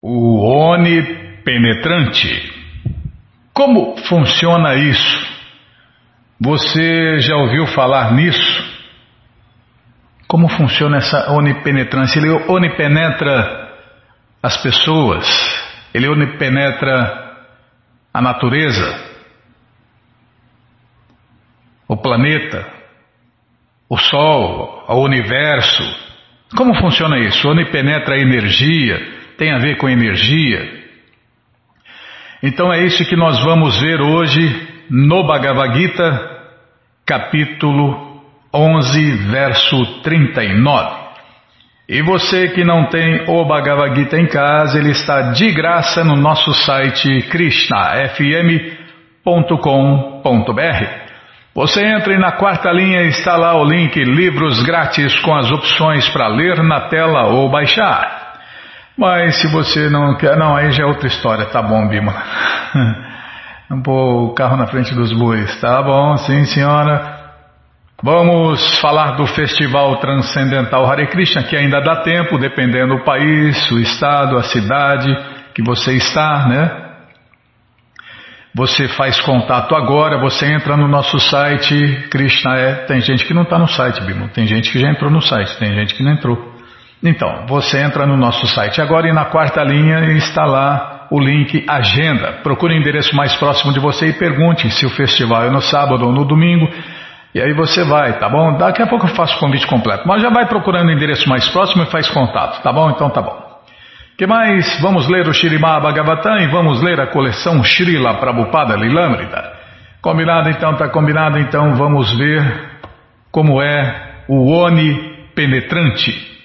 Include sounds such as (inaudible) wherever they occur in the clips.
O onipenetrante. Como funciona isso? Você já ouviu falar nisso? Como funciona essa onipenetrância? Ele onipenetra as pessoas, ele onipenetra a natureza, o planeta, o Sol, o universo. Como funciona isso? Onipenetra a energia, tem a ver com energia. Então é isso que nós vamos ver hoje no Bhagavad Gita, capítulo 11, verso 39. E você que não tem o Bhagavad Gita em casa, ele está de graça no nosso site krishnafm.com.br. Você entra e na quarta linha está lá o link Livros Grátis com as opções para ler na tela ou baixar. Mas se você não quer, não, aí já é outra história, tá bom, Bima. (laughs) Vamos pôr o carro na frente dos bois, tá bom, sim senhora. Vamos falar do Festival Transcendental Hare Krishna, que ainda dá tempo, dependendo do país, o estado, a cidade que você está, né? Você faz contato agora, você entra no nosso site, Krishna é. Tem gente que não está no site, Bima. Tem gente que já entrou no site, tem gente que não entrou. Então, você entra no nosso site agora e na quarta linha está lá o link Agenda. Procure o endereço mais próximo de você e pergunte se o festival é no sábado ou no domingo. E aí você vai, tá bom? Daqui a pouco eu faço o convite completo. Mas já vai procurando o endereço mais próximo e faz contato, tá bom? Então tá bom. que mais? Vamos ler o Shirimá Bhagavatam e vamos ler a coleção Srila Prabhupada Lilamrita. Combinado então, tá combinado então, vamos ver como é o Oni penetrante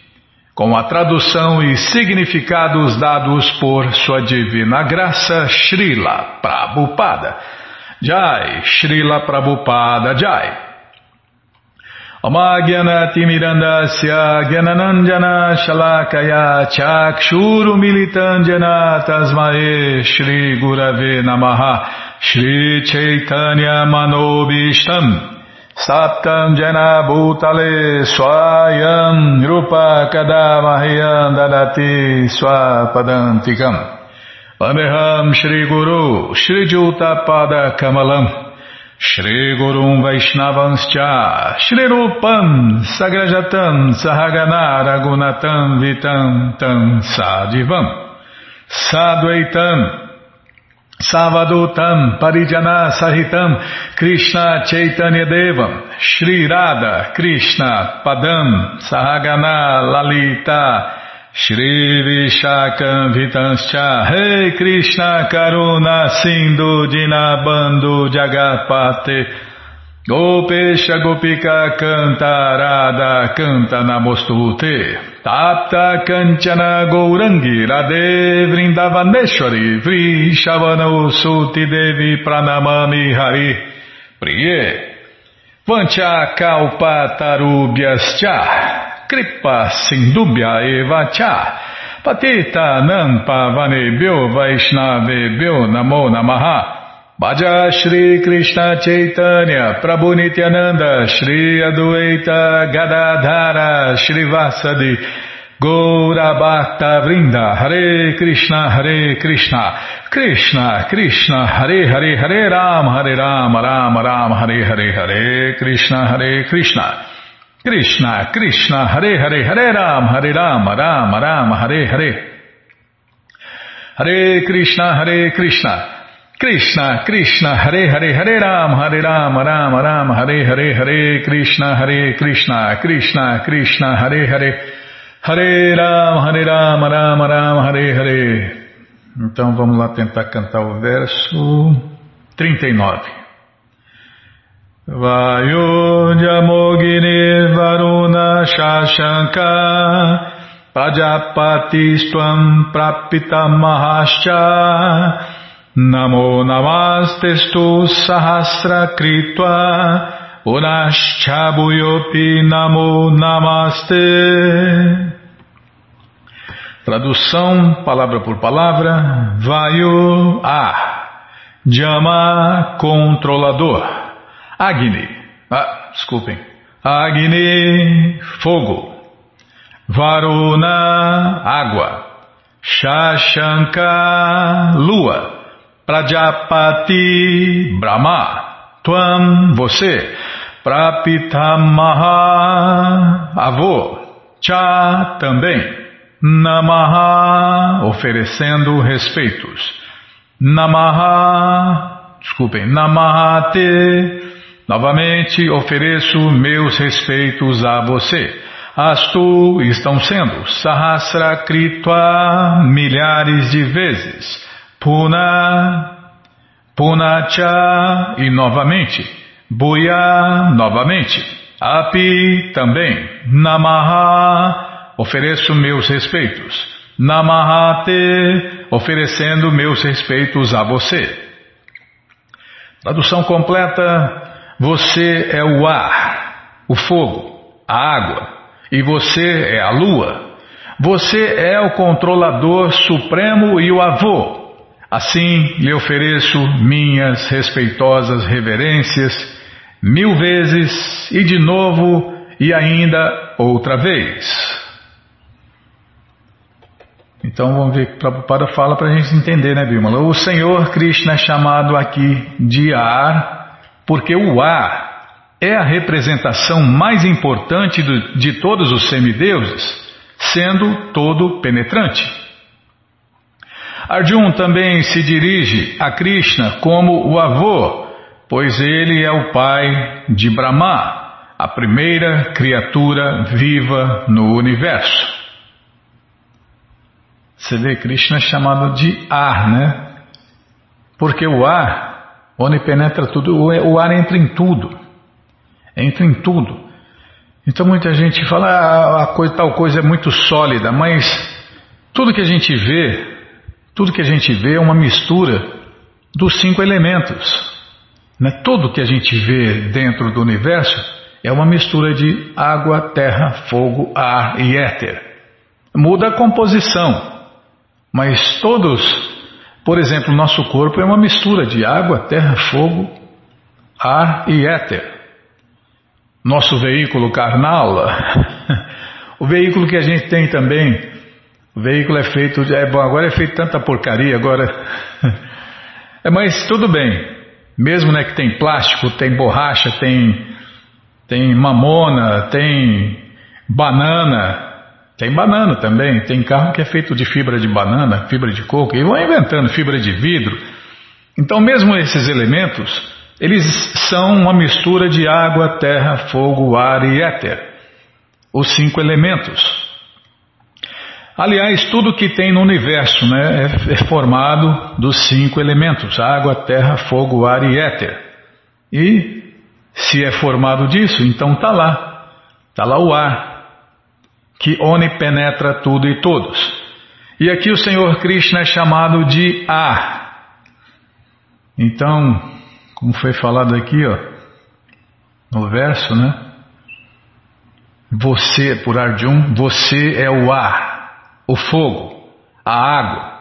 com a tradução e significados dados por Sua Divina Graça Srila Prabhupada. Jai, Srila Prabhupada Jai. Mirandasya Gyananandjana Shalakaya Chakshuru Militandjana Tasmae Shri Gurave Namaha Shri Chaitanya Manobishtam Saptam Jena Bhutale Swayam Rupa Kadamahyam Dadati Swapadantikam. Vandeham Shri Guru Shri Juta Pada Kamalam. Shri Gurum Vaishnavanscha Shri Rupam Sagrajatam Sahagana Ragunatam Vitam Tam Sadivam. Sadvaitam Savadutam Parijana Sahitam Krishna Chaitanya Devam Shri Radha Krishna Padam Sahagana Lalita Shri Vishakam Vitanscha hey Krishna Karuna Sindhu Dinabando Jagapate Gopesha Gopika Canta Radha Canta Namostute. Tapta Kanchana Gourangi Radhe Vrindavaneshwari Vri Shavana Suti Devi Pranamami Hari. Priye. Vancha Kalpa Tarubhyascha Kripa Sindubhya Eva Cha. Patita Nampa Vanebhyo Vaishnavebhyo Namo Namaha Bhaja Shri Krishna Chaitanya Prabhu Nityananda Shri Adueita Gadadhara Shri Vasadi Gaura Bhakta Vrinda Hare Krishna Hare Krishna Krishna Krishna Hare Hare Hare Ram Hare Ram Ram Ram Hare Hare Hare Krishna Hare Krishna. Krishna Krishna Hare Hare Hare Ram Hare Ram Ram Ram Hare Hare. Hare Krishna Hare Krishna Krishna, Krishna, Hare Hare, Hare Ram, Hare Ram, Ram Ram, Hare Hare, Hare Krishna, Hare Krishna, Krishna, Krishna, Hare Hare, Hare Ram, Hare Ram, Ram Ram, Hare Hare. Então vamos lá tentar cantar o verso 39. Vayojamogini Varuna Shashanka Pajapati Prapita Mahascha Namo Namastestu Sahasra Kritva Urashchabuyopi Namo Namaste Tradução, palavra por palavra, Vayu A Jama Controlador. Agni, ah, desculpem, Agni Fogo. Varuna Água. Shashanka, Lua. Prajapati, Brahma. Tuam, você. Prapitamaha, avô. Cha, também. Namaha, oferecendo respeitos. Namaha, desculpem, Namahate, novamente ofereço meus respeitos a você. Astu estão sendo Sahasra Kritva milhares de vezes. Puna, Punacha e novamente. Buya novamente. Api também. Namaha, ofereço meus respeitos. Namahate, oferecendo meus respeitos a você. Tradução completa: Você é o ar, o fogo, a água e você é a lua. Você é o controlador supremo e o avô. Assim lhe ofereço minhas respeitosas reverências mil vezes e de novo e ainda outra vez. Então vamos ver que Prabhupada fala para a gente entender, né, Bimala? O Senhor Krishna é chamado aqui de ar, porque o ar é a representação mais importante de todos os semideuses, sendo todo penetrante. Arjun também se dirige a Krishna como o avô, pois ele é o pai de Brahma, a primeira criatura viva no universo. Você vê, Krishna é chamado de ar, né? Porque o ar, onde penetra tudo, o ar entra em tudo entra em tudo. Então muita gente fala, ah, a coisa, tal coisa é muito sólida, mas tudo que a gente vê, tudo que a gente vê é uma mistura dos cinco elementos. Né? Tudo que a gente vê dentro do universo é uma mistura de água, terra, fogo, ar e éter. Muda a composição, mas todos, por exemplo, nosso corpo é uma mistura de água, terra, fogo, ar e éter nosso veículo carnal, (laughs) o veículo que a gente tem também, o veículo é feito, de, é bom, agora é feito tanta porcaria, agora, (laughs) é, mas tudo bem, mesmo né, que tem plástico, tem borracha, tem, tem mamona, tem banana, tem banana também, tem carro que é feito de fibra de banana, fibra de coco, e vão inventando fibra de vidro. Então, mesmo esses elementos, eles são uma mistura de água, terra, fogo, ar e éter. Os cinco elementos. Aliás, tudo que tem no universo né, é, é formado dos cinco elementos: água, terra, fogo, ar e éter. E se é formado disso, então está lá. Está lá o ar, que onipenetra tudo e todos. E aqui o Senhor Krishna é chamado de ar. Então, como foi falado aqui, ó, no verso, né? Você, por Arjun, você é o ar, o fogo, a água.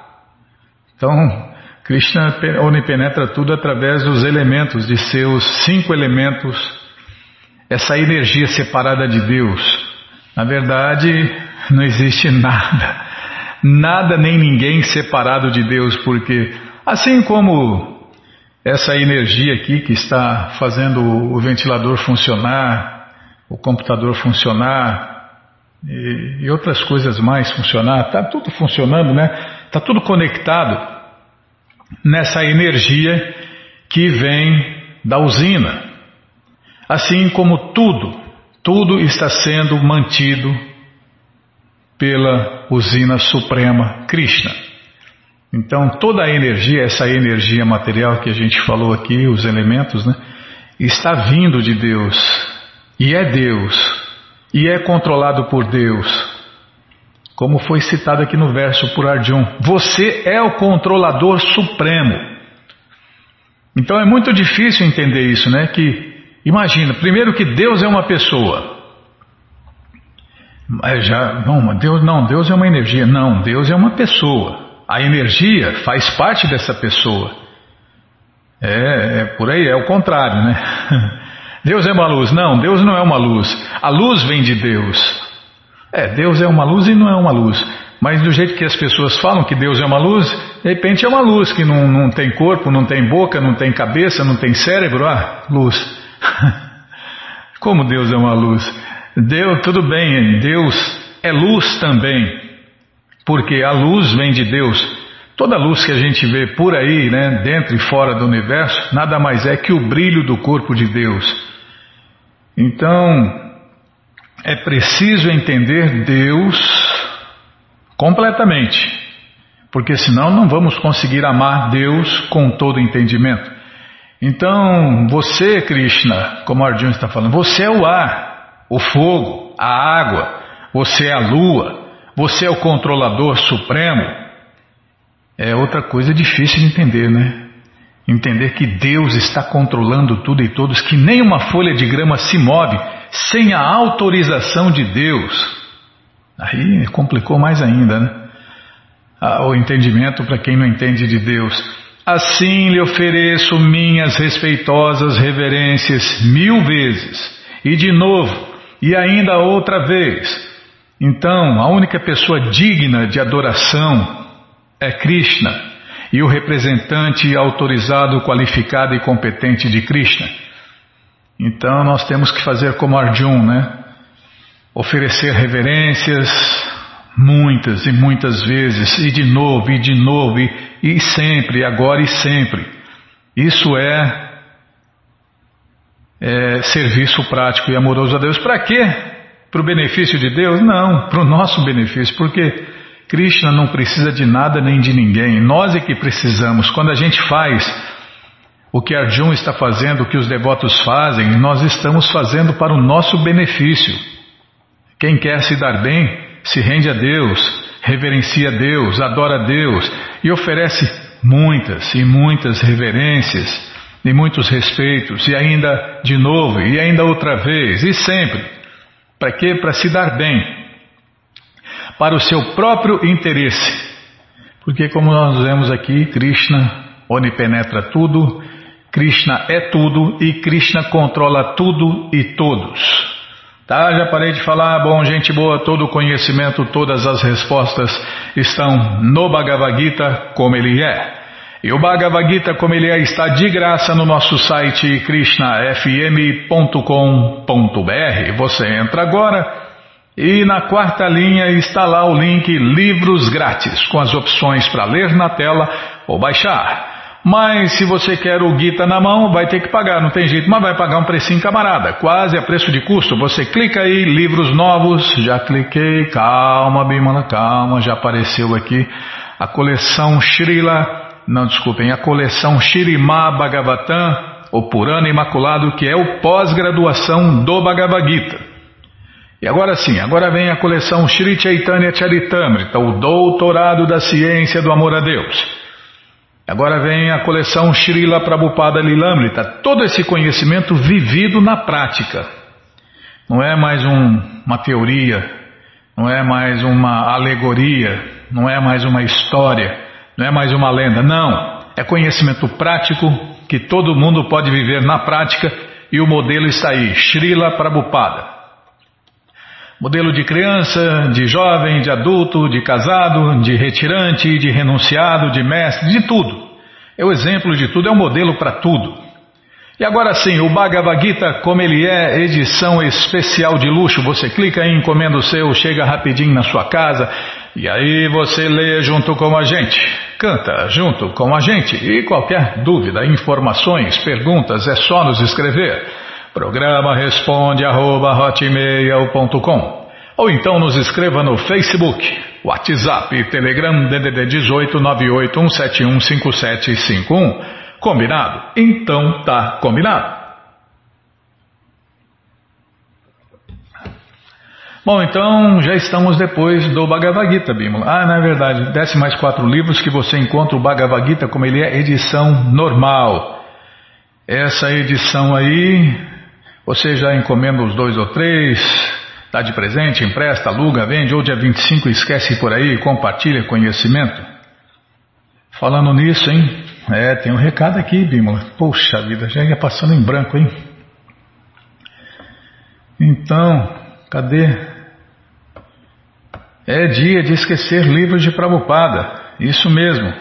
Então, Krishna onipenetra tudo através dos elementos, de seus cinco elementos, essa energia separada de Deus. Na verdade, não existe nada, nada nem ninguém separado de Deus, porque assim como essa energia aqui que está fazendo o ventilador funcionar, o computador funcionar e, e outras coisas mais funcionar, está tudo funcionando, né? Está tudo conectado nessa energia que vem da usina. Assim como tudo, tudo está sendo mantido pela usina suprema Krishna. Então, toda a energia, essa energia material que a gente falou aqui, os elementos, né, está vindo de Deus. E é Deus. E é controlado por Deus. Como foi citado aqui no verso por Arjun. Você é o controlador supremo. Então é muito difícil entender isso, né? Que, imagina, primeiro que Deus é uma pessoa. Já, não, Deus, não, Deus é uma energia. Não, Deus é uma pessoa. A energia faz parte dessa pessoa. É, é, por aí, é o contrário, né? (laughs) Deus é uma luz. Não, Deus não é uma luz. A luz vem de Deus. É, Deus é uma luz e não é uma luz. Mas do jeito que as pessoas falam que Deus é uma luz, de repente é uma luz que não, não tem corpo, não tem boca, não tem cabeça, não tem cérebro. Ah, luz. (laughs) Como Deus é uma luz? Deus, tudo bem, Deus é luz também, porque a luz vem de Deus. Toda luz que a gente vê por aí, né, dentro e fora do universo, nada mais é que o brilho do corpo de Deus. Então, é preciso entender Deus completamente, porque senão não vamos conseguir amar Deus com todo entendimento. Então, você, Krishna, como Arjuna está falando, você é o ar, o fogo, a água, você é a lua, você é o controlador supremo. É outra coisa difícil de entender, né? Entender que Deus está controlando tudo e todos, que nem uma folha de grama se move sem a autorização de Deus. Aí complicou mais ainda, né? Ah, o entendimento para quem não entende de Deus. Assim lhe ofereço minhas respeitosas reverências mil vezes, e de novo, e ainda outra vez. Então, a única pessoa digna de adoração é Krishna, e o representante autorizado, qualificado e competente de Krishna. Então, nós temos que fazer como Arjun, né? Oferecer reverências, muitas e muitas vezes, e de novo, e de novo, e, e sempre, agora e sempre. Isso é, é serviço prático e amoroso a Deus. Para quê? Para o benefício de Deus? Não, para o nosso benefício, porque Krishna não precisa de nada nem de ninguém. Nós é que precisamos. Quando a gente faz o que Arjun está fazendo, o que os devotos fazem, nós estamos fazendo para o nosso benefício. Quem quer se dar bem, se rende a Deus, reverencia a Deus, adora a Deus e oferece muitas e muitas reverências e muitos respeitos e ainda de novo e ainda outra vez e sempre. Para quê? Para se dar bem, para o seu próprio interesse. Porque, como nós vemos aqui, Krishna onipenetra tudo, Krishna é tudo e Krishna controla tudo e todos. Tá, já parei de falar. Bom, gente boa, todo o conhecimento, todas as respostas estão no Bhagavad Gita como ele é. E o Bhagavad Gita como ele é está de graça no nosso site krishnafm.com.br. Você entra agora e na quarta linha está lá o link Livros Grátis, com as opções para ler na tela ou baixar. Mas se você quer o Gita na mão, vai ter que pagar, não tem jeito, mas vai pagar um precinho camarada, quase a preço de custo. Você clica aí, livros novos, já cliquei, calma Bimala, calma, já apareceu aqui a coleção Srila, não desculpem, a coleção Shirimá Bhagavatam, o Purana Imaculado, que é o pós-graduação do Bhagavad Gita. E agora sim, agora vem a coleção Shri Chaitanya Charitamrita, o doutorado da ciência do amor a Deus. Agora vem a coleção Srila Prabhupada Lilamrita, todo esse conhecimento vivido na prática. Não é mais um, uma teoria, não é mais uma alegoria, não é mais uma história, não é mais uma lenda, não. É conhecimento prático que todo mundo pode viver na prática e o modelo está aí, Srila Prabhupada. Modelo de criança, de jovem, de adulto, de casado, de retirante, de renunciado, de mestre, de tudo. É o exemplo de tudo, é o modelo para tudo. E agora sim, o Bhagavad Gita, como ele é, edição especial de luxo, você clica em encomenda o seu, chega rapidinho na sua casa, e aí você lê junto com a gente, canta junto com a gente, e qualquer dúvida, informações, perguntas, é só nos escrever. Programa responde arroba hotmail.com ou então nos escreva no Facebook, WhatsApp Telegram DDD 18 981715751. Combinado? Então tá combinado. Bom, então já estamos depois do Bhagavad Gita, Bimala. Ah, na é verdade, desce mais quatro livros que você encontra o Bhagavad Gita como ele é edição normal. Essa edição aí você já encomenda os dois ou três, dá de presente, empresta, aluga, vende, ou dia 25 esquece por aí, compartilha conhecimento. Falando nisso, hein? É, tem um recado aqui, Bímola. Poxa vida, já ia passando em branco, hein? Então, cadê? É dia de esquecer livros de Prabhupada. Isso mesmo.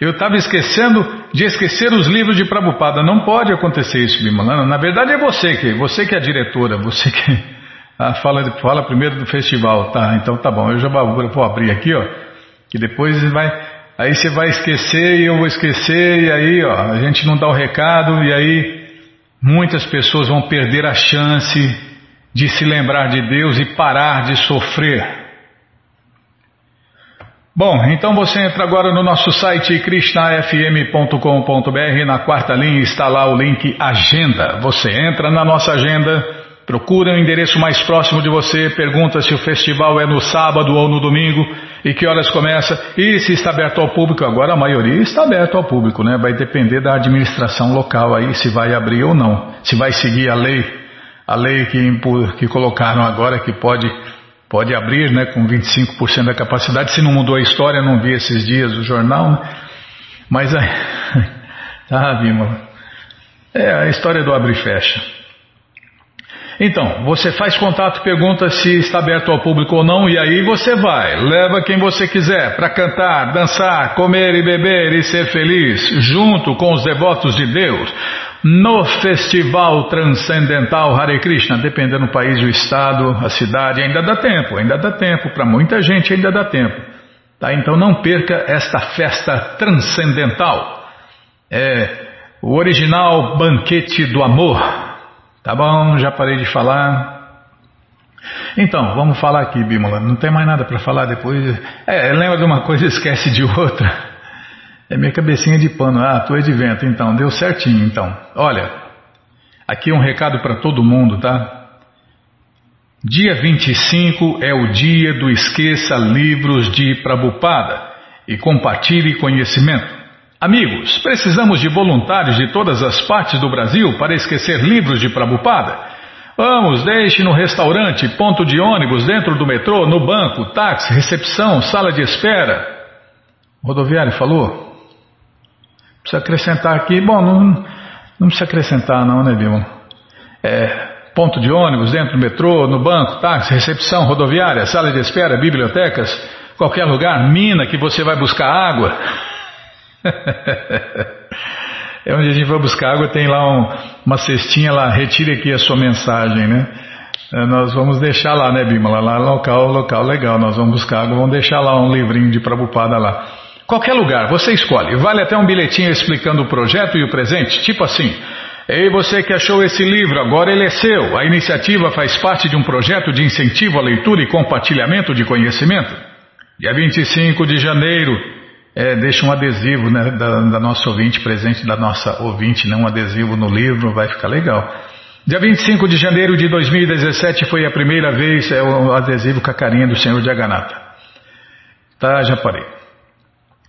Eu estava esquecendo de esquecer os livros de Prabhupada. Não pode acontecer isso, Bimalana. Na verdade é você que, você que é a diretora, você que (laughs) ah, fala, fala primeiro do festival. Tá, então tá bom. Eu já vou, abrir aqui, ó. Que depois vai, aí você vai esquecer e eu vou esquecer e aí, ó, a gente não dá o recado e aí muitas pessoas vão perder a chance de se lembrar de Deus e parar de sofrer. Bom, então você entra agora no nosso site krishnafm.com.br, na quarta linha está lá o link Agenda. Você entra na nossa agenda, procura o endereço mais próximo de você, pergunta se o festival é no sábado ou no domingo e que horas começa e se está aberto ao público. Agora a maioria está aberto ao público, né? Vai depender da administração local aí se vai abrir ou não, se vai seguir a lei, a lei que, que colocaram agora que pode Pode abrir né, com 25% da capacidade. Se não mudou a história, não vi esses dias o jornal. Né? Mas aí. (laughs) tá, Bímola. É a história do abre e fecha. Então, você faz contato, pergunta se está aberto ao público ou não, e aí você vai, leva quem você quiser para cantar, dançar, comer e beber e ser feliz, junto com os devotos de Deus no Festival Transcendental Hare Krishna, dependendo do país, o estado, a cidade, ainda dá tempo, ainda dá tempo, para muita gente ainda dá tempo. Tá? Então não perca esta festa transcendental. É o original banquete do amor. Tá bom? Já parei de falar. Então, vamos falar aqui, Bímola. Não tem mais nada para falar depois. É, lembra de uma coisa e (laughs) esquece de outra. É minha cabecinha de pano. Ah, tu é de vento, então. Deu certinho, então. Olha, aqui um recado para todo mundo, tá? Dia 25 é o dia do Esqueça Livros de Prabupada e compartilhe conhecimento. Amigos, precisamos de voluntários de todas as partes do Brasil para esquecer livros de Prabupada. Vamos, deixe no restaurante, ponto de ônibus, dentro do metrô, no banco, táxi, recepção, sala de espera. rodoviário falou? Precisa acrescentar aqui, bom, não, não precisa acrescentar não, né, Vilma? É, ponto de ônibus, dentro do metrô, no banco, táxi, recepção, rodoviária, sala de espera, bibliotecas, qualquer lugar, mina que você vai buscar água. (laughs) é onde a gente vai buscar água, tem lá um, uma cestinha lá, retire aqui a sua mensagem, né? É, nós vamos deixar lá, né, Bima? Lá, local, local legal, nós vamos buscar água, vamos deixar lá um livrinho de Prabupada lá. Qualquer lugar, você escolhe. Vale até um bilhetinho explicando o projeto e o presente, tipo assim. Ei, você que achou esse livro, agora ele é seu. A iniciativa faz parte de um projeto de incentivo à leitura e compartilhamento de conhecimento. Dia 25 de janeiro, é, deixa um adesivo né, da, da nossa ouvinte, presente da nossa ouvinte, né, um adesivo no livro, vai ficar legal. Dia 25 de janeiro de 2017 foi a primeira vez, é o adesivo com a carinha do Senhor de Aganata. Tá, já parei.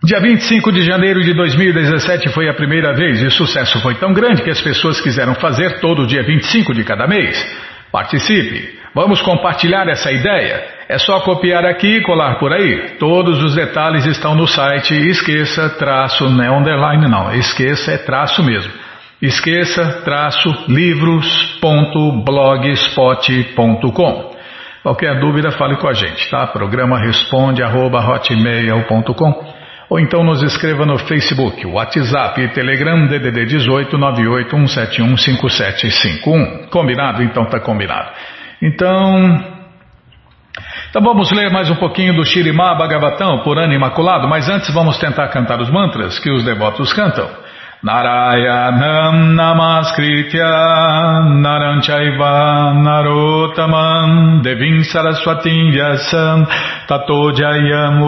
Dia 25 de janeiro de 2017 foi a primeira vez e o sucesso foi tão grande que as pessoas quiseram fazer todo dia 25 de cada mês. Participe! Vamos compartilhar essa ideia. É só copiar aqui e colar por aí. Todos os detalhes estão no site. Esqueça, traço, não é underline não. Esqueça, é traço mesmo. Esqueça, traço, livros.blogspot.com. Qualquer dúvida, fale com a gente, tá? Programa responde arroba hotmail.com ou então nos escreva no Facebook, WhatsApp e Telegram DDD 18 981715751. Combinado? Então tá combinado. Então, então vamos ler mais um pouquinho do Shirimá Bhagavatam por ano imaculado, mas antes vamos tentar cantar os mantras que os devotos cantam. Narayanam Namaskritya Naranchaiva Narotaman Devim Saraswatim Vyasam Tato Jayam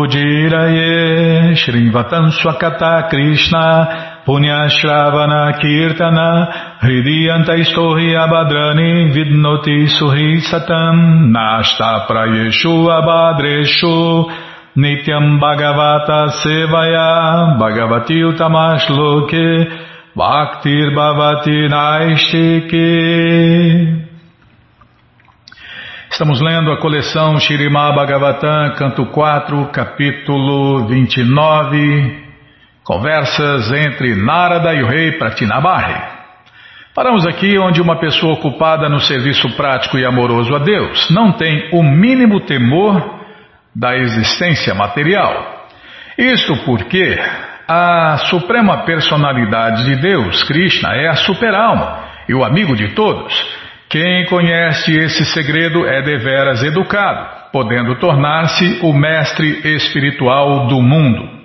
Swakata Krishna Punyashravana Kirtana Hridiyanta Istohi Abadrani Vidnoti Suhi Satam Nashta Prayeshu Abadreshu Nityam Bhagavata Sevaya Bhagavati Utamashloke Bhaktir Bhavati Naistike Estamos lendo a coleção Shirimá Bhagavatam, canto 4, capítulo 29, conversas entre Narada e o rei Pratinabarri. Paramos aqui onde uma pessoa ocupada no serviço prático e amoroso a Deus não tem o mínimo temor da existência material. Isto porque a suprema personalidade de Deus, Krishna, é a superalma e o amigo de todos. Quem conhece esse segredo é deveras educado, podendo tornar-se o mestre espiritual do mundo.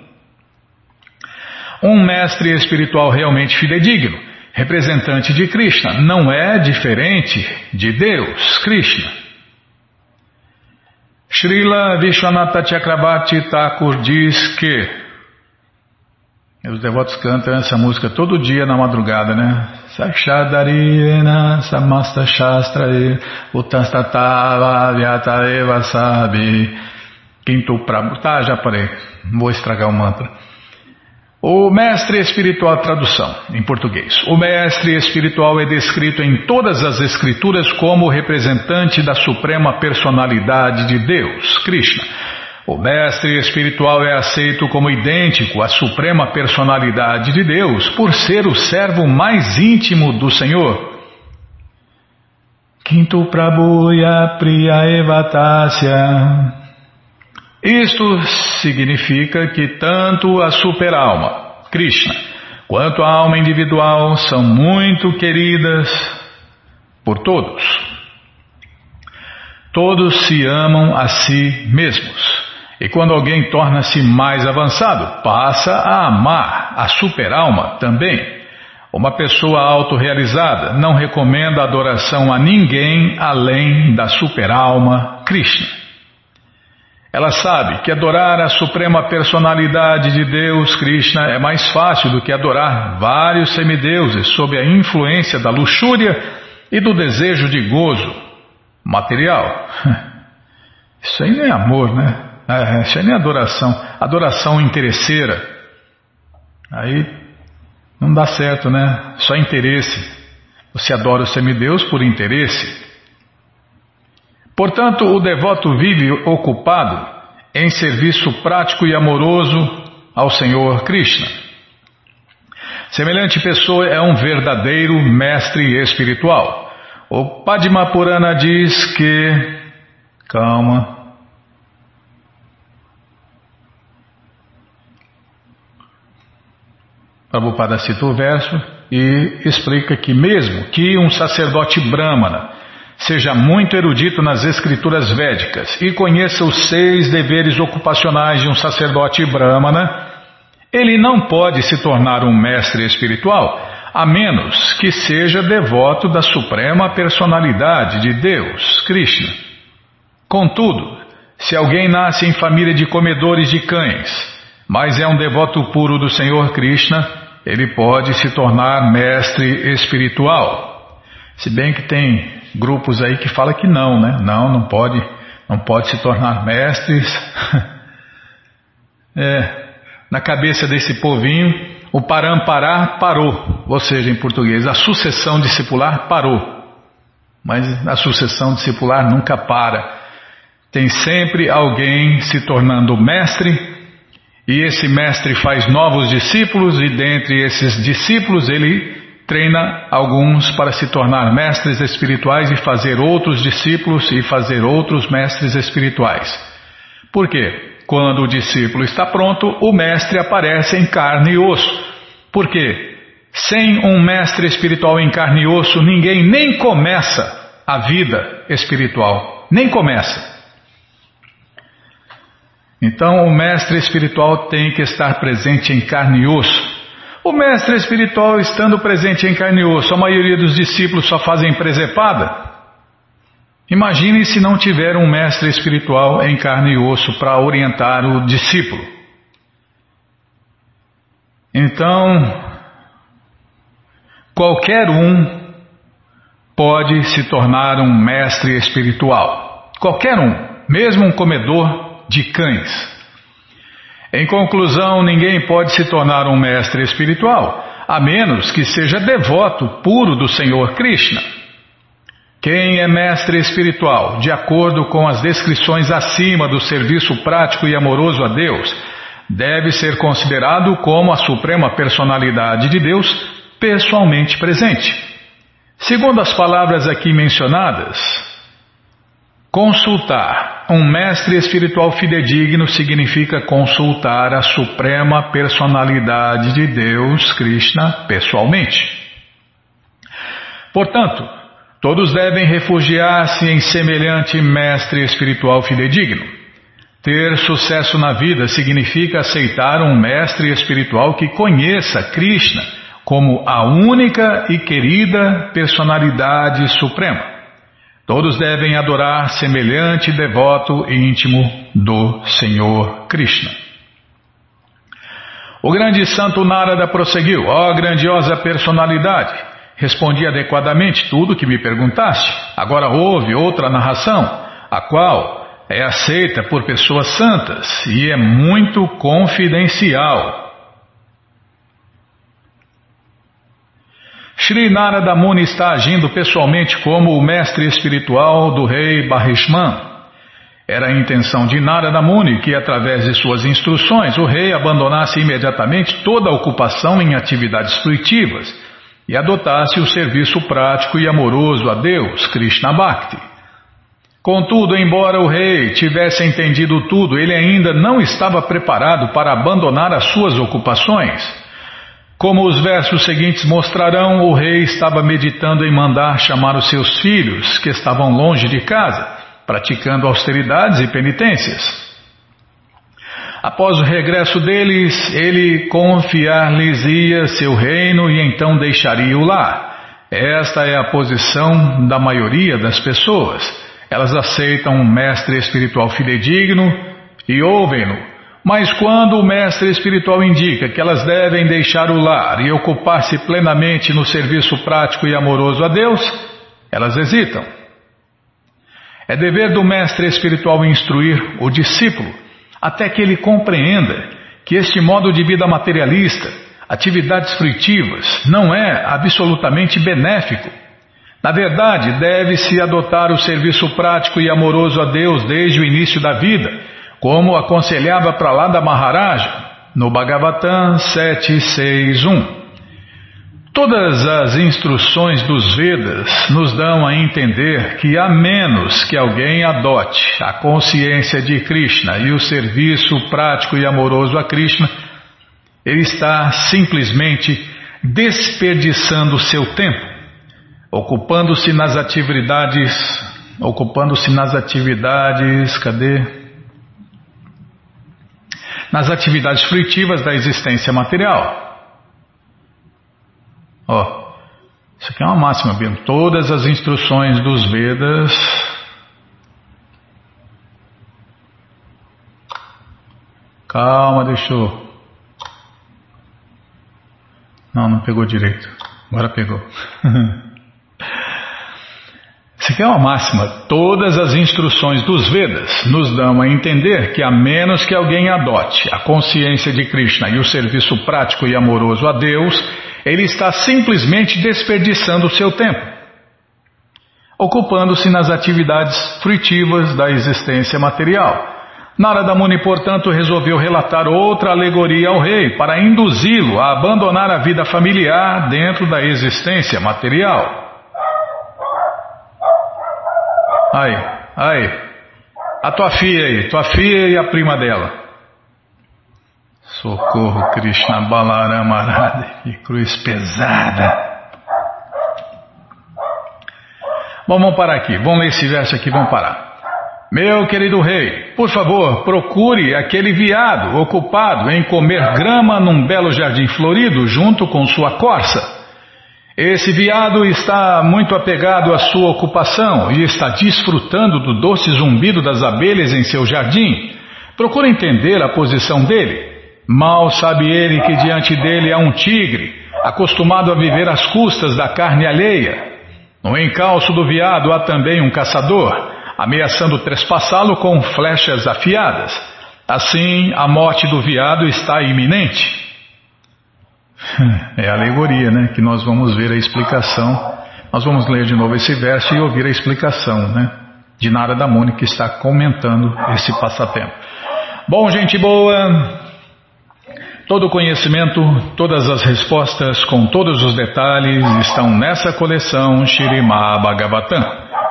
Um mestre espiritual realmente fidedigno, representante de Krishna, não é diferente de Deus, Krishna. Srila Vishwanatha Chakrabarti Thakur diz que os devotos cantam essa música todo dia na madrugada, né? Sakshadariena samasta shastra utastatava vyataeva sabi quinto prabhu. Tá, já parei. Vou estragar o mantra. O mestre espiritual, tradução em português. O mestre espiritual é descrito em todas as escrituras como representante da suprema personalidade de Deus, Krishna o mestre espiritual é aceito como idêntico à suprema personalidade de Deus por ser o servo mais íntimo do Senhor. Quinto Prabhuya Priya Evatasya. Isto significa que tanto a superalma, Krishna, quanto a alma individual são muito queridas por todos. Todos se amam a si mesmos. E quando alguém torna-se mais avançado, passa a amar a superalma também. Uma pessoa autorrealizada não recomenda adoração a ninguém além da superalma Krishna. Ela sabe que adorar a suprema personalidade de Deus, Krishna, é mais fácil do que adorar vários semideuses sob a influência da luxúria e do desejo de gozo material. (laughs) Isso aí não é amor, né? É, isso aí nem é adoração. Adoração interesseira. Aí não dá certo, né? Só interesse. Você adora o semideus por interesse. Portanto, o devoto vive ocupado em serviço prático e amoroso ao Senhor Krishna. Semelhante pessoa é um verdadeiro mestre espiritual. O Padma Purana diz que. Calma. Prabhupada cita o verso e explica que mesmo que um sacerdote brahmana seja muito erudito nas escrituras védicas e conheça os seis deveres ocupacionais de um sacerdote brahmana, ele não pode se tornar um mestre espiritual a menos que seja devoto da suprema personalidade de Deus, Krishna. Contudo, se alguém nasce em família de comedores de cães, mas é um devoto puro do Senhor Krishna, ele pode se tornar mestre espiritual. Se bem que tem grupos aí que falam que não, né? Não, não pode, não pode se tornar mestres. (laughs) é, na cabeça desse povinho, o parampará parou, ou seja, em português, a sucessão discipular parou. Mas a sucessão discipular nunca para. Tem sempre alguém se tornando mestre e esse mestre faz novos discípulos, e dentre esses discípulos ele treina alguns para se tornar mestres espirituais e fazer outros discípulos e fazer outros mestres espirituais. Por quê? Quando o discípulo está pronto, o mestre aparece em carne e osso. Por quê? Sem um mestre espiritual em carne e osso, ninguém nem começa a vida espiritual. Nem começa. Então o mestre espiritual tem que estar presente em carne e osso. O mestre espiritual estando presente em carne e osso, a maioria dos discípulos só fazem presepada. Imagine se não tiver um mestre espiritual em carne e osso para orientar o discípulo. Então, qualquer um pode se tornar um mestre espiritual. Qualquer um, mesmo um comedor de cães. Em conclusão, ninguém pode se tornar um mestre espiritual, a menos que seja devoto puro do Senhor Krishna. Quem é mestre espiritual, de acordo com as descrições acima do serviço prático e amoroso a Deus, deve ser considerado como a suprema personalidade de Deus pessoalmente presente. Segundo as palavras aqui mencionadas, consultar um mestre espiritual fidedigno significa consultar a suprema personalidade de Deus, Krishna, pessoalmente. Portanto, todos devem refugiar-se em semelhante mestre espiritual fidedigno. Ter sucesso na vida significa aceitar um mestre espiritual que conheça Krishna como a única e querida personalidade suprema. Todos devem adorar semelhante devoto íntimo do Senhor Krishna. O grande santo Narada prosseguiu: Ó oh, grandiosa personalidade, respondi adequadamente tudo o que me perguntaste. Agora houve outra narração, a qual é aceita por pessoas santas e é muito confidencial. Sri Narada Muni está agindo pessoalmente como o mestre espiritual do rei Barishman. Era a intenção de Narada Muni que, através de suas instruções, o rei abandonasse imediatamente toda a ocupação em atividades fruitivas e adotasse o serviço prático e amoroso a Deus, Krishna Bhakti. Contudo, embora o rei tivesse entendido tudo, ele ainda não estava preparado para abandonar as suas ocupações. Como os versos seguintes mostrarão, o rei estava meditando em mandar chamar os seus filhos, que estavam longe de casa, praticando austeridades e penitências. Após o regresso deles, ele confiar-lhes-ia seu reino e então deixaria o lar. Esta é a posição da maioria das pessoas. Elas aceitam um mestre espiritual fidedigno e ouvem-no. Mas quando o mestre espiritual indica que elas devem deixar o lar e ocupar-se plenamente no serviço prático e amoroso a Deus, elas hesitam. É dever do mestre espiritual instruir o discípulo até que ele compreenda que este modo de vida materialista, atividades fruitivas, não é absolutamente benéfico na verdade, deve-se adotar o serviço prático e amoroso a Deus desde o início da vida, como aconselhava Pralada Maharaja no Bhagavatam 761. Todas as instruções dos Vedas nos dão a entender que, a menos que alguém adote a consciência de Krishna e o serviço prático e amoroso a Krishna, ele está simplesmente desperdiçando seu tempo ocupando-se nas atividades, ocupando-se nas atividades, cadê? Nas atividades fruitivas da existência material. Ó, isso aqui é uma máxima, bem. Todas as instruções dos Vedas Calma, deixou. Não, não pegou direito. Agora pegou. (laughs) Aqui é uma máxima. Todas as instruções dos Vedas nos dão a entender que, a menos que alguém adote a consciência de Krishna e o serviço prático e amoroso a Deus, ele está simplesmente desperdiçando o seu tempo, ocupando-se nas atividades fruitivas da existência material. Narada Muni, portanto, resolveu relatar outra alegoria ao rei para induzi-lo a abandonar a vida familiar dentro da existência material. Aí, aí. A tua filha aí, tua filha e a prima dela. Socorro, Krishna Balarama que cruz pesada. Bom, vamos parar aqui. Vamos ler esse verso aqui, vamos parar. Meu querido rei, por favor, procure aquele viado ocupado em comer grama num belo jardim florido junto com sua corça. Esse viado está muito apegado à sua ocupação e está desfrutando do doce zumbido das abelhas em seu jardim. Procura entender a posição dele. Mal sabe ele que diante dele há um tigre, acostumado a viver às custas da carne alheia. No encalço do viado há também um caçador, ameaçando trespassá-lo com flechas afiadas. Assim, a morte do viado está iminente. É a alegoria, né? Que nós vamos ver a explicação. Nós vamos ler de novo esse verso e ouvir a explicação, né? De Narada Muni que está comentando esse passatempo. Bom, gente boa, Todo o conhecimento, todas as respostas com todos os detalhes estão nessa coleção Shirima Bhagavatam,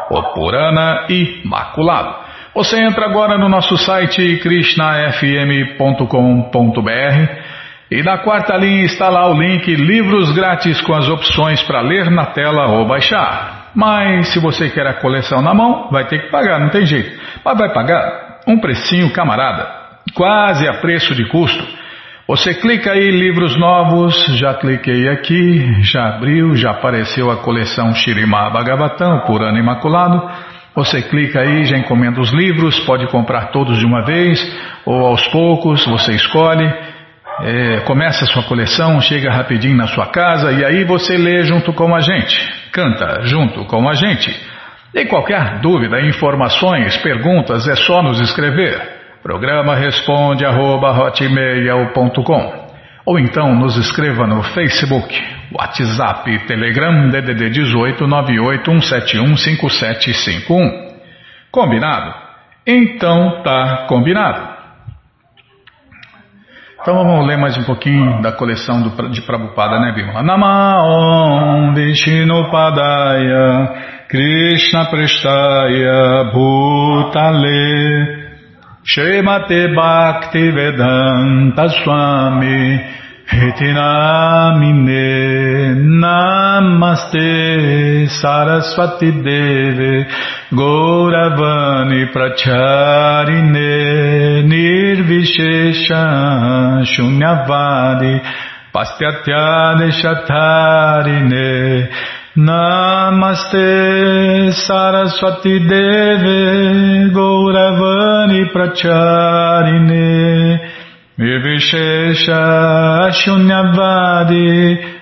o Purana Imaculado. Você entra agora no nosso site krishnafm.com.br e na quarta linha está lá o link Livros Grátis com as opções para ler na tela ou baixar. Mas se você quer a coleção na mão, vai ter que pagar, não tem jeito. Mas vai pagar um precinho camarada, quase a preço de custo. Você clica aí livros novos, já cliquei aqui, já abriu, já apareceu a coleção Shirimá Bhagavatam, por ano imaculado. Você clica aí, já encomenda os livros, pode comprar todos de uma vez ou aos poucos, você escolhe. É, começa sua coleção, chega rapidinho na sua casa e aí você lê junto com a gente, canta junto com a gente. E qualquer dúvida, informações, perguntas, é só nos escrever. Programa responde arroba, ou então nos escreva no Facebook, WhatsApp, Telegram, DDD 18 981715751. Combinado? Então tá combinado. Então vamos ler mais um pouquinho da coleção do, de Prabhupada, né, Bimala? Namaon Vishnu Padaya Krishna Prestaya Bhutale Shemate Bhakti Vedanta Swami Hitinamine Namaste Saraswati Deve Gauravani Pracharine Nirvishesha Shunyavadi Pastyatya Deshatarine Namaste Saraswati Deve Gauravani Pracharine Shunyavadi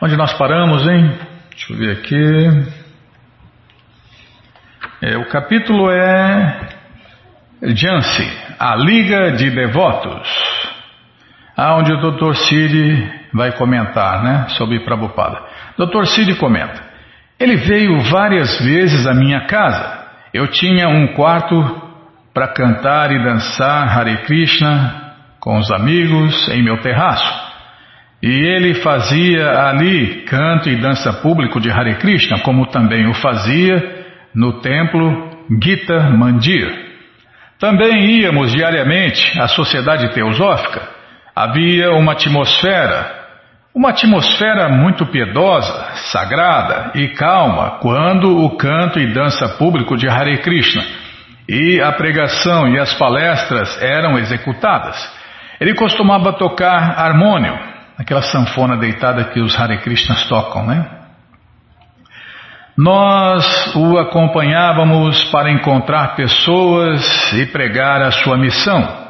Onde nós paramos, hein? Deixa eu ver aqui. É, o capítulo é Jansi, a Liga de Devotos aonde o Dr. Cid vai comentar né, sobre Prabhupada. Dr. Cid comenta: Ele veio várias vezes à minha casa. Eu tinha um quarto para cantar e dançar Hare Krishna com os amigos em meu terraço. E ele fazia ali canto e dança público de Hare Krishna, como também o fazia no templo Gita Mandir. Também íamos diariamente à Sociedade Teosófica Havia uma atmosfera, uma atmosfera muito piedosa, sagrada e calma quando o canto e dança público de Hare Krishna e a pregação e as palestras eram executadas. Ele costumava tocar harmônio, aquela sanfona deitada que os Hare Krishnas tocam, né? Nós o acompanhávamos para encontrar pessoas e pregar a sua missão.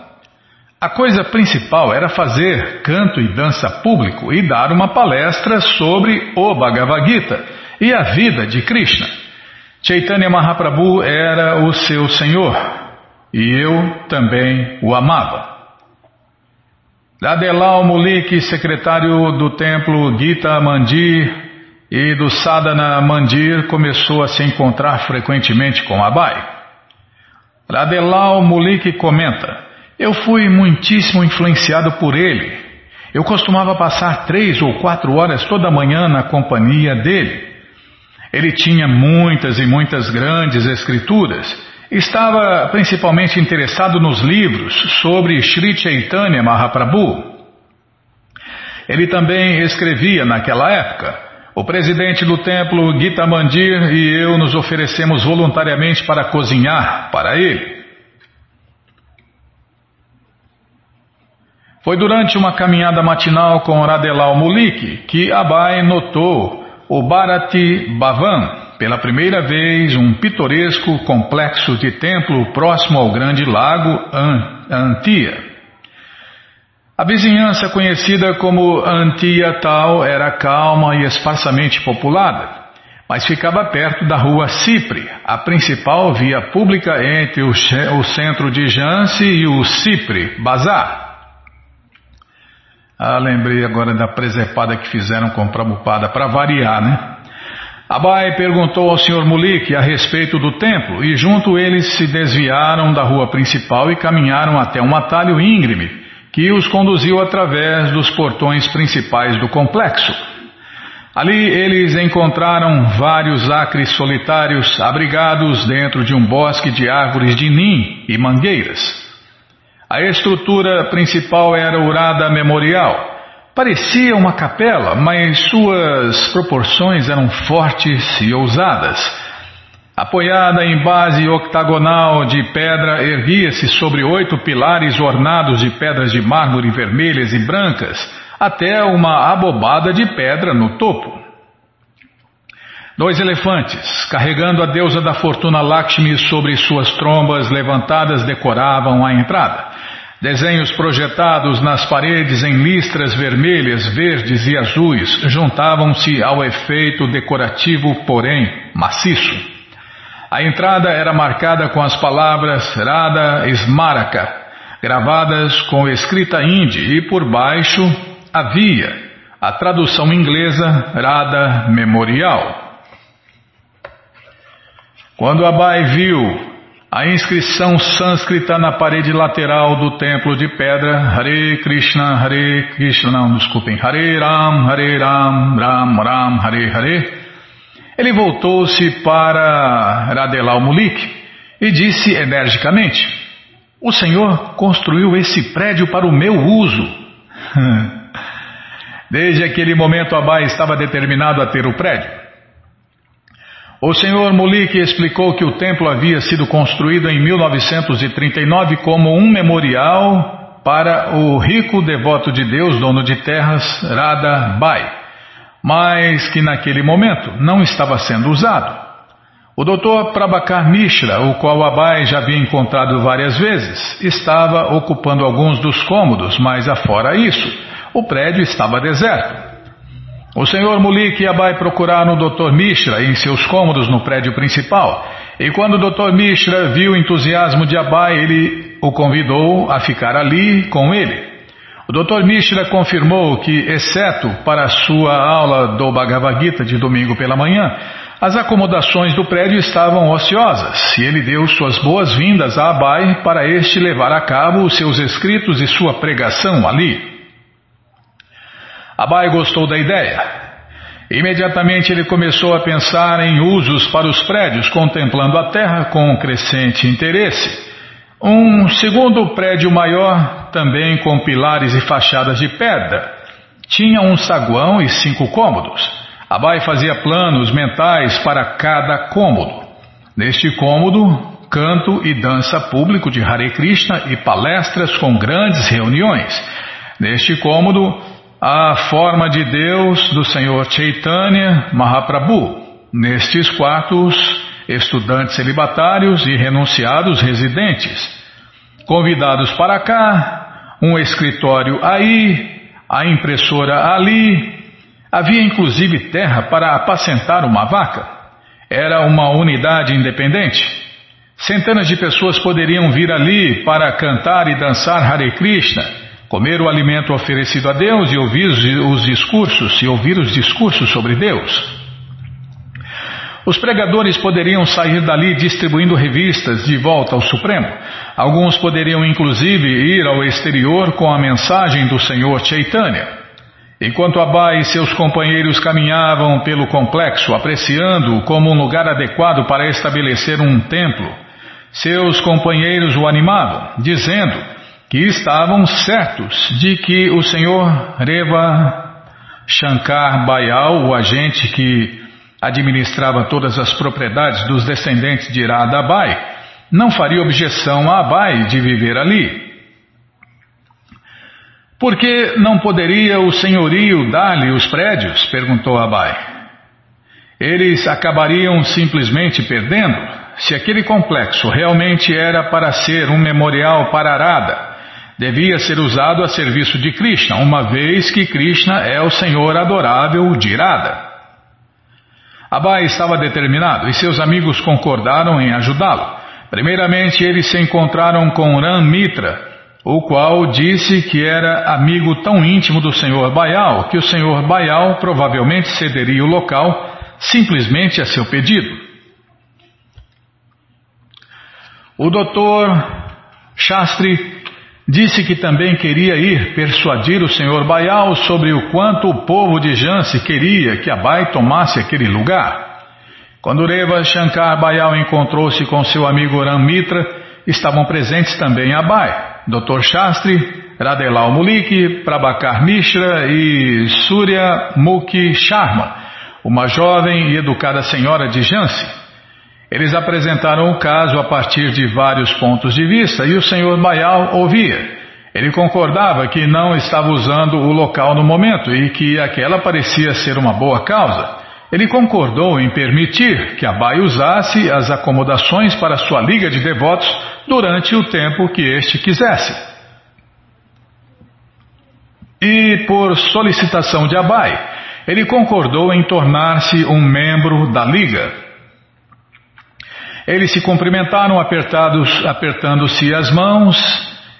A coisa principal era fazer canto e dança público e dar uma palestra sobre o Bhagavad Gita e a vida de Krishna. Chaitanya Mahaprabhu era o seu senhor e eu também o amava. Adelal Mulik, secretário do templo Gita Mandir e do Sadhana Mandir, começou a se encontrar frequentemente com Abai. Adelal Mulik comenta. Eu fui muitíssimo influenciado por ele. Eu costumava passar três ou quatro horas toda manhã na companhia dele. Ele tinha muitas e muitas grandes escrituras. Estava principalmente interessado nos livros sobre Sri Chaitanya Mahaprabhu. Ele também escrevia naquela época. O presidente do templo Gita Mandir e eu nos oferecemos voluntariamente para cozinhar para ele. Foi durante uma caminhada matinal com Radelal Mulik que Abai notou o Bharati Bhavan, pela primeira vez um pitoresco complexo de templo próximo ao grande lago Antia. A vizinhança conhecida como Antia Tal era calma e esparsamente populada, mas ficava perto da rua Cipre, a principal via pública entre o, centro de Jansi e o Cipre, Bazar. Ah, lembrei agora da presepada que fizeram com Prabhupada, para variar, né? Abai perguntou ao Sr. Mulik a respeito do templo e junto eles se desviaram da rua principal e caminharam até um atalho íngreme que os conduziu através dos portões principais do complexo. Ali eles encontraram vários acres solitários abrigados dentro de um bosque de árvores de nim e mangueiras. A estrutura principal era urada memorial. Parecia uma capela, mas suas proporções eram fortes e ousadas. Apoiada em base octagonal de pedra, erguia-se sobre oito pilares ornados de pedras de mármore vermelhas e brancas até uma abobada de pedra no topo. Dois elefantes, carregando a deusa da fortuna Lakshmi sobre suas trombas levantadas, decoravam a entrada. Desenhos projetados nas paredes em listras vermelhas, verdes e azuis juntavam-se ao efeito decorativo, porém maciço. A entrada era marcada com as palavras Radha Smaraka, gravadas com escrita hindi, e por baixo havia a tradução inglesa Radha Memorial. Quando Abai viu a inscrição sânscrita na parede lateral do templo de pedra, Hare Krishna, Hare Krishna, não, desculpem, Hare Ram, Hare Ram, Ram Ram, Hare Hare, ele voltou-se para Radelal Mulik e disse energicamente: O Senhor construiu esse prédio para o meu uso. (laughs) Desde aquele momento, Abai estava determinado a ter o prédio. O senhor Mulik explicou que o templo havia sido construído em 1939 como um memorial para o rico devoto de Deus, dono de terras, Radha Bai, mas que naquele momento não estava sendo usado. O Dr. Prabhakar Mishra, o qual Abai já havia encontrado várias vezes, estava ocupando alguns dos cômodos, mas afora isso, o prédio estava deserto. O senhor Mulik Abai procuraram o Dr. Mishra em seus cômodos no prédio principal, e quando o Dr. Mishra viu o entusiasmo de Abai, ele o convidou a ficar ali com ele. O Dr. Mishra confirmou que, exceto para sua aula do Bhagavad Gita de domingo pela manhã, as acomodações do prédio estavam ociosas e ele deu suas boas-vindas a Abai para este levar a cabo os seus escritos e sua pregação ali. Abai gostou da ideia. Imediatamente ele começou a pensar em usos para os prédios, contemplando a terra com crescente interesse. Um segundo prédio maior, também com pilares e fachadas de pedra, tinha um saguão e cinco cômodos. Abai fazia planos mentais para cada cômodo. Neste cômodo, canto e dança público de Hare Krishna e palestras com grandes reuniões. Neste cômodo, a forma de Deus do Senhor Chaitanya Mahaprabhu. Nestes quartos, estudantes celibatários e renunciados residentes. Convidados para cá, um escritório aí, a impressora ali. Havia inclusive terra para apacentar uma vaca. Era uma unidade independente. Centenas de pessoas poderiam vir ali para cantar e dançar Hare Krishna comer o alimento oferecido a Deus e ouvir os discursos e ouvir os discursos sobre Deus. Os pregadores poderiam sair dali distribuindo revistas de volta ao Supremo. Alguns poderiam inclusive ir ao exterior com a mensagem do Senhor Chaitanya. Enquanto Abai e seus companheiros caminhavam pelo complexo, apreciando-o como um lugar adequado para estabelecer um templo, seus companheiros o animavam, dizendo que estavam certos de que o senhor Reva Shankar Bayal, o agente que administrava todas as propriedades dos descendentes de Irada Abai, não faria objeção a Abai de viver ali. Por que não poderia o senhorio dar-lhe os prédios? perguntou Abai. Eles acabariam simplesmente perdendo. Se aquele complexo realmente era para ser um memorial para Arada, devia ser usado a serviço de Krishna, uma vez que Krishna é o Senhor adorável de Irada. Abai estava determinado e seus amigos concordaram em ajudá-lo. Primeiramente, eles se encontraram com Ram Mitra, o qual disse que era amigo tão íntimo do Senhor Bayal que o Senhor Bayal provavelmente cederia o local simplesmente a seu pedido. O doutor Shastri disse que também queria ir persuadir o senhor Bayal sobre o quanto o povo de Jansi queria que Abai tomasse aquele lugar. Quando Reva Shankar Bayal encontrou-se com seu amigo Ram Mitra, estavam presentes também Abai, Dr. Shastri, Radelal Muliki, Prabhakar Mishra e Surya Mukhi Sharma, uma jovem e educada senhora de Jansi. Eles apresentaram o caso a partir de vários pontos de vista e o senhor Bayal ouvia. Ele concordava que não estava usando o local no momento e que aquela parecia ser uma boa causa. Ele concordou em permitir que Abai usasse as acomodações para sua liga de devotos durante o tempo que este quisesse. E por solicitação de Abai, ele concordou em tornar-se um membro da liga. Eles se cumprimentaram apertando-se as mãos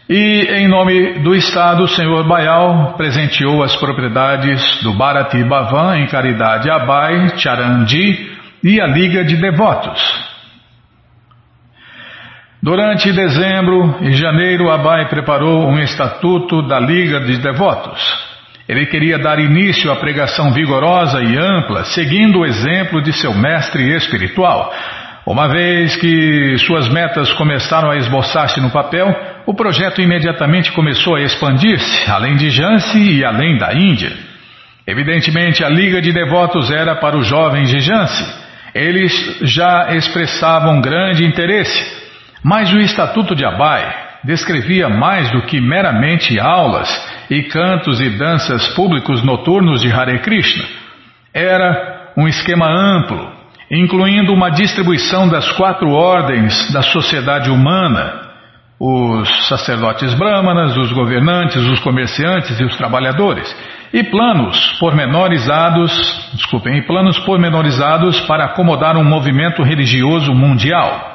e, em nome do Estado, o senhor Bayal presenteou as propriedades do Bharati Bhavan em caridade a Bai, Charandi e a Liga de Devotos. Durante dezembro e janeiro, Abai preparou um estatuto da Liga de Devotos. Ele queria dar início à pregação vigorosa e ampla, seguindo o exemplo de seu mestre espiritual. Uma vez que suas metas começaram a esboçar-se no papel, o projeto imediatamente começou a expandir-se, além de Jansi e além da Índia. Evidentemente, a Liga de Devotos era para os jovens de Jansi. Eles já expressavam grande interesse, mas o Estatuto de Abai descrevia mais do que meramente aulas e cantos e danças públicos noturnos de Hare Krishna. Era um esquema amplo incluindo uma distribuição das quatro ordens da sociedade humana, os sacerdotes brahmanas, os governantes, os comerciantes e os trabalhadores, e planos pormenorizados, desculpem, e planos pormenorizados para acomodar um movimento religioso mundial.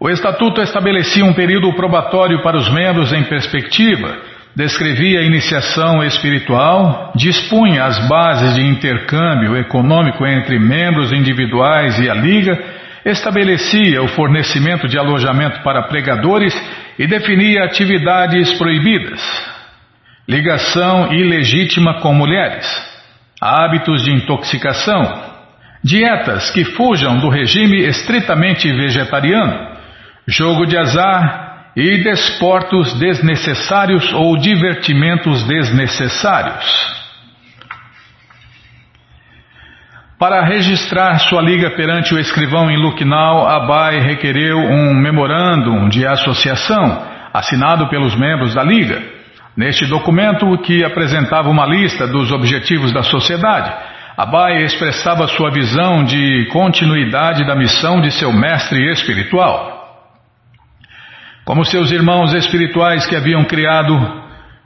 O estatuto estabelecia um período probatório para os membros em perspectiva descrevia a iniciação espiritual, dispunha as bases de intercâmbio econômico entre membros individuais e a Liga, estabelecia o fornecimento de alojamento para pregadores e definia atividades proibidas, ligação ilegítima com mulheres, hábitos de intoxicação, dietas que fujam do regime estritamente vegetariano, jogo de azar, e desportos desnecessários ou divertimentos desnecessários. Para registrar sua liga perante o escrivão em Lucknow, Abai requereu um memorandum de associação assinado pelos membros da liga. Neste documento, que apresentava uma lista dos objetivos da sociedade, Abai expressava sua visão de continuidade da missão de seu mestre espiritual. Como seus irmãos espirituais que haviam criado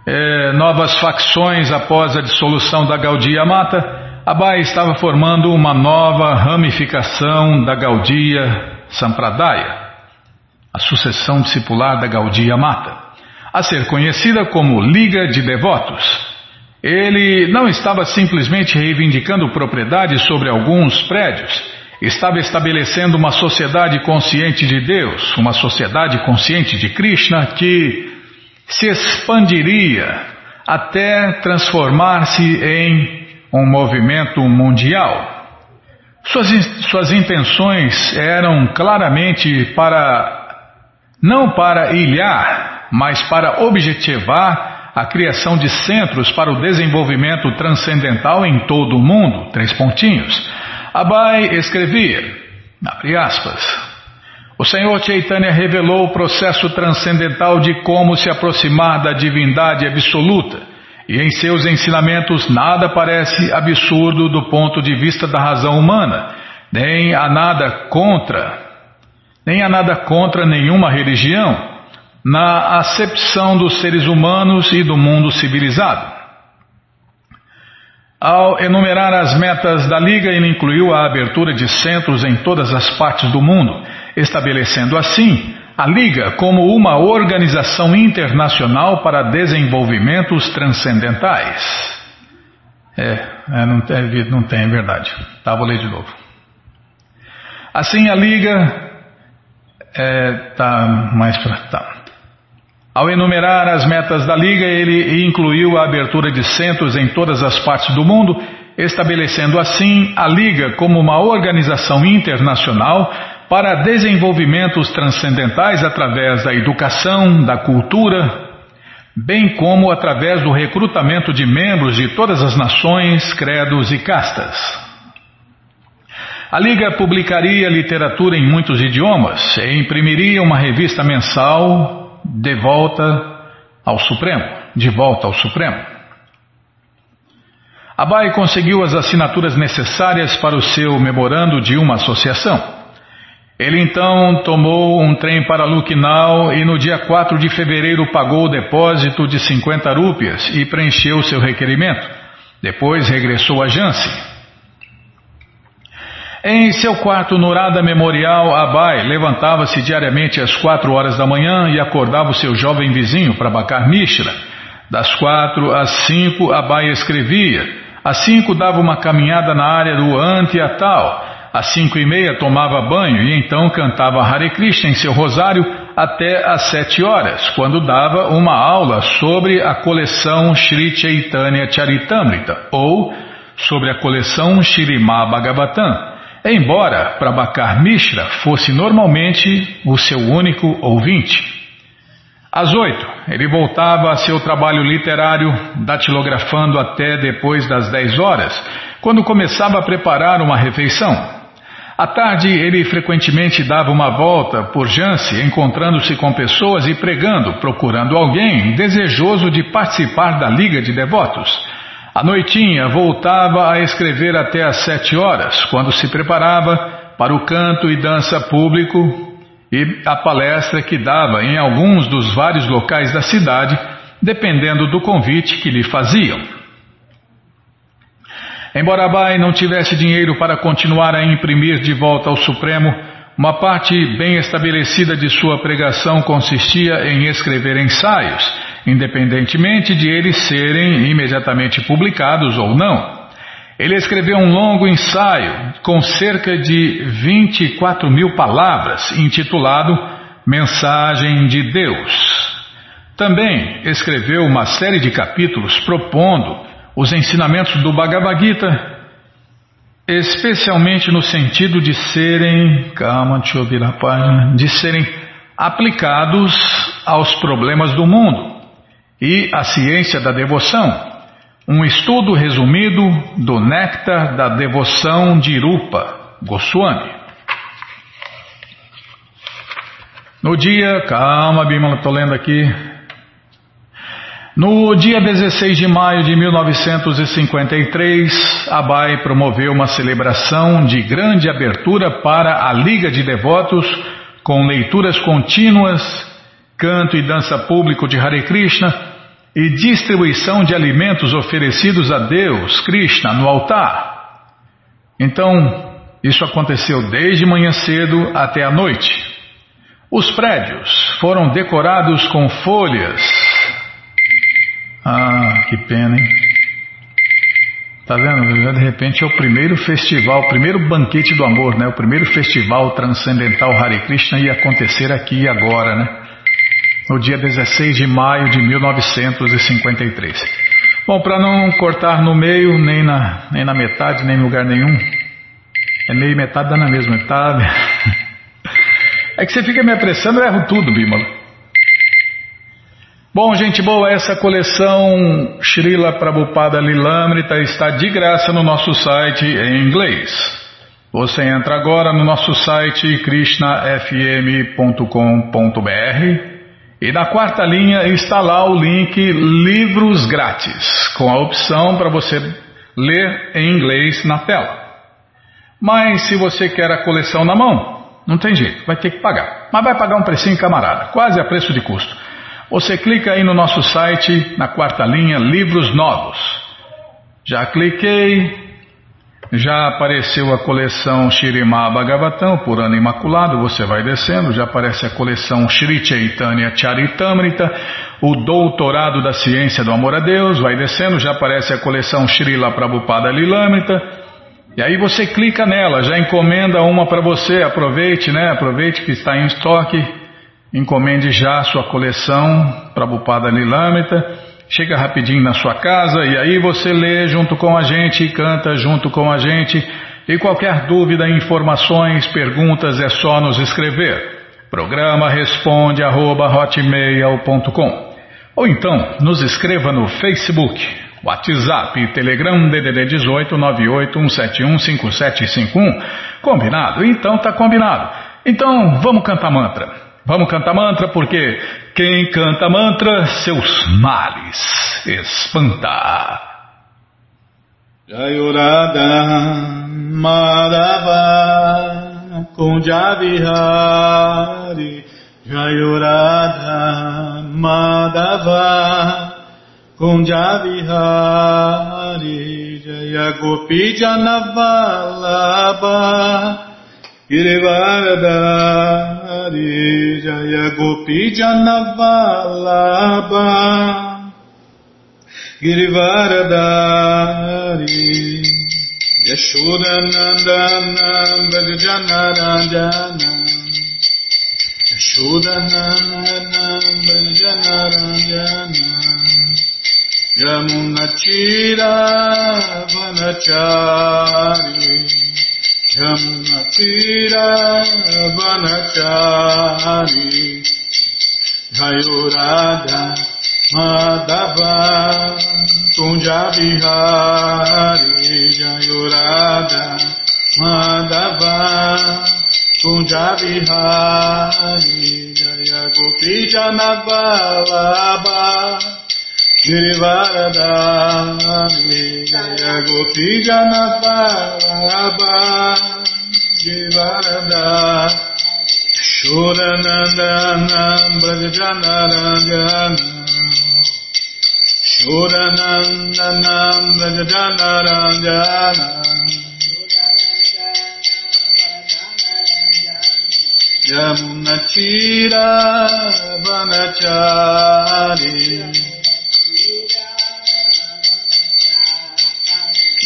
é, novas facções após a dissolução da Gaudia Mata, Abai estava formando uma nova ramificação da Gaudia Sampradaya, a sucessão discipular da Gaudia Mata, a ser conhecida como Liga de Devotos. Ele não estava simplesmente reivindicando propriedade sobre alguns prédios estava estabelecendo uma sociedade consciente de Deus, uma sociedade consciente de Krishna que se expandiria até transformar-se em um movimento mundial. Suas, suas intenções eram claramente para, não para ilhar, mas para objetivar a criação de centros para o desenvolvimento transcendental em todo o mundo. Três pontinhos. Abai escrevia, abre aspas, o Senhor Chaitanya revelou o processo transcendental de como se aproximar da divindade absoluta, e em seus ensinamentos nada parece absurdo do ponto de vista da razão humana, nem há nada contra, nem há nada contra nenhuma religião, na acepção dos seres humanos e do mundo civilizado. Ao enumerar as metas da Liga, ele incluiu a abertura de centros em todas as partes do mundo, estabelecendo assim a Liga como uma organização internacional para desenvolvimentos transcendentais. É, É, não, tem, não tem, é verdade. Tá, vou ler de novo. Assim a Liga é, tá mais pra, tá. Ao enumerar as metas da Liga, ele incluiu a abertura de centros em todas as partes do mundo, estabelecendo assim a Liga como uma organização internacional para desenvolvimentos transcendentais através da educação, da cultura, bem como através do recrutamento de membros de todas as nações, credos e castas. A Liga publicaria literatura em muitos idiomas e imprimiria uma revista mensal de volta ao Supremo, de volta ao Supremo. Abai conseguiu as assinaturas necessárias para o seu memorando de uma associação. Ele então tomou um trem para Lucknow e no dia 4 de fevereiro pagou o depósito de 50 rúpias e preencheu seu requerimento. Depois regressou a Jansi. Em seu quarto no Rada Memorial, Abai levantava-se diariamente às quatro horas da manhã e acordava o seu jovem vizinho para Bakar Mishra. Das quatro às cinco, Abai escrevia. Às cinco dava uma caminhada na área do Antiatal às cinco e meia tomava banho e então cantava Hare Krishna em seu rosário até às sete horas, quando dava uma aula sobre a coleção Sri Chaitanya Charitamrita ou sobre a coleção Shirimá Bhagavatam, embora Prabhakar Mishra fosse normalmente o seu único ouvinte. Às oito, ele voltava a seu trabalho literário, datilografando até depois das dez horas, quando começava a preparar uma refeição. À tarde, ele frequentemente dava uma volta por Jance, encontrando-se com pessoas e pregando, procurando alguém desejoso de participar da Liga de Devotos. À noitinha, voltava a escrever até às sete horas, quando se preparava para o canto e dança público e a palestra que dava em alguns dos vários locais da cidade, dependendo do convite que lhe faziam. Embora Bai não tivesse dinheiro para continuar a imprimir de volta ao Supremo, uma parte bem estabelecida de sua pregação consistia em escrever ensaios, independentemente de eles serem imediatamente publicados ou não. Ele escreveu um longo ensaio com cerca de 24 mil palavras, intitulado Mensagem de Deus. Também escreveu uma série de capítulos propondo os ensinamentos do Bhagavad Gita, especialmente no sentido de serem, calma, deixa eu virar a página, de serem aplicados aos problemas do mundo e à ciência da devoção. Um estudo resumido do néctar da devoção de Rupa Goswami. No dia, calma, Bimala, estou lendo aqui. No dia 16 de maio de 1953, Abai promoveu uma celebração de grande abertura para a Liga de Devotos, com leituras contínuas, canto e dança público de Hare Krishna e distribuição de alimentos oferecidos a Deus, Krishna, no altar. Então, isso aconteceu desde manhã cedo até a noite. Os prédios foram decorados com folhas, ah, que pena, hein? Tá vendo? De repente é o primeiro festival, o primeiro banquete do amor, né? O primeiro festival transcendental Hare Krishna ia acontecer aqui e agora, né? No dia 16 de maio de 1953. Bom, para não cortar no meio, nem na, nem na metade, nem em lugar nenhum, é meio metade dá na mesma metade. (laughs) É que você fica me apressando, eu erro tudo, Bímola. Bom, gente boa, essa coleção Srila Prabhupada Lilamrita está de graça no nosso site em inglês. Você entra agora no nosso site krishnafm.com.br e na quarta linha está lá o link Livros Grátis, com a opção para você ler em inglês na tela. Mas se você quer a coleção na mão, não tem jeito, vai ter que pagar. Mas vai pagar um precinho camarada, quase a preço de custo. Você clica aí no nosso site, na quarta linha, livros novos. Já cliquei. Já apareceu a coleção Shirimá Bhagavatam, por ano imaculado, você vai descendo, já aparece a coleção Shri Chaitanya Charitamrita, o Doutorado da Ciência do Amor a Deus, vai descendo, já aparece a coleção Srila Prabhupada Lilamrita, e aí você clica nela, já encomenda uma para você, aproveite, né? Aproveite que está em estoque, encomende já a sua coleção Prabhupada Lilamrita, chega rapidinho na sua casa e aí você lê junto com a gente e canta junto com a gente. E qualquer dúvida, informações, perguntas é só nos escrever. Programa responde arroba, hotmail.com ou então nos escreva no Facebook, WhatsApp, Telegram DDD 18 981715751. Combinado? Então tá combinado. Então vamos cantar mantra. Vamos cantar mantra porque quem canta mantra, seus males espanta. Jayurada Madhava Kunjavihari Jayurada Madhava Kunjavihari Jaya Gopi Janavalabha Girivardhari Jaya Gopi Janavalabha Girivardhari Yashodanandana Brajanarajana Yashodanandana Brajanarajana Yamunachira Vanachari वनचारी भयो राधा माधवा, तुजा बिहारी। जयो राधा माधवा, तुजा बिहारी। जय गोपी जन बाबा गिरिवारदा जय गोपी जन बाबा Jivananda Shuranandana Brajajanarangana Shuranandanam Brajajanarangana Yamunachira Vanachari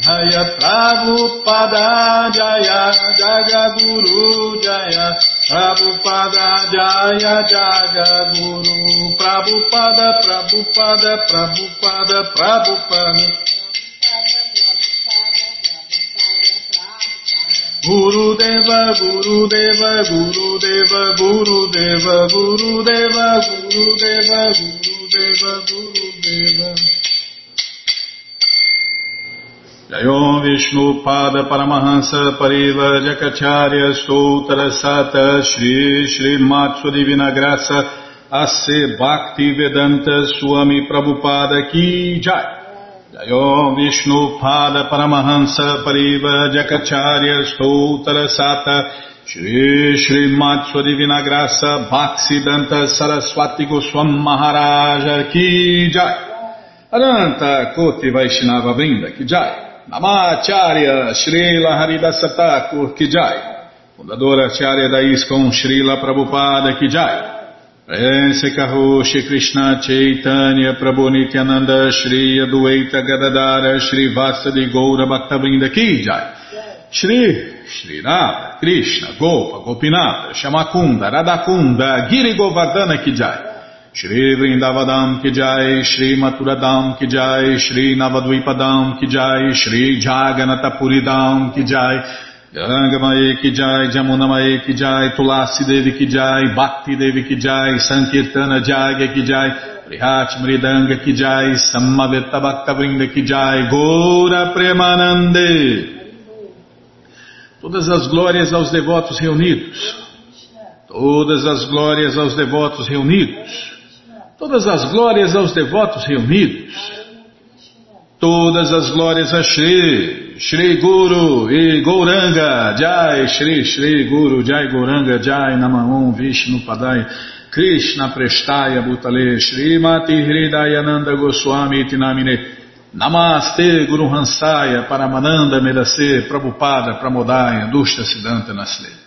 Jaya Prabhupada Jaya Jagaguru Jaya. Prabhupada Jaya Jagaguru Prabhupada Prabhupada Prabhupada Prabhupada Guru Deva Guru Deva Guru Deva Guru Deva Guru Jayom Vishnu Pada Paramahansa Pariva Jakacharya Stoutra Sata Shri Shri Matsu Divina Graça Ase Bhakti Vedanta Swami Prabhupada Ki Jai. Jayom Vishnu Pada Paramahansa Pariva Jakacharya Stoutra Sata Shri Shri Matsu Divina Graça Bhakti Danta Saraswati Goswam Maharaja Ki Jai. Aranta Koti Vaishnava Brinda Ki Jai Namacharya Srila Haridasa Thakur Ki Jai. Fundadora Acharya da ISKCON Srila Prabhupada Ki Jai. Prense Kaho Shri Krishna Chaitanya Prabhu Nityananda Shri Adueita Gadadara Shri Vasadi Goura Bhaktavrinda Ki Jai. Shri Shri Radha Krishna Gopa Gopinata Shamakunda Radakunda Giri Govardhana Ki Jai Shri Vrindavadam Ki Jai Shri Maturadam Ki Jai Shri Navadvipadam Ki Jai Shri Jaganatapuridam Ki Jai Gangamaye Ki Jai, Jamunamaye Ki Jai, Tulasi Devi Ki Jai, Bhakti Devi Ki Jai, Sankirtana Jagya Ki Jai, Prihat Mridanga Ki Samaveta Bhakta Vrinda Ki Jai, Gora Premanande. Todas as glórias aos devotos reunidos. Todas as glórias aos devotos reunidos. Todas as glórias aos devotos reunidos. Todas as glórias a Shri, Shri Guru e Gouranga, Jai Shri Shri Guru, Jai Gouranga, Jai Namahum Vishnu Padai, Krishna Prestaya Bhutale, Shri Mati Hridayananda Goswami Tinamine, Namaste Guru Hansaya, Paramananda Medase, Prabhupada, Pramodaya, Dushta Siddhanta Nasle.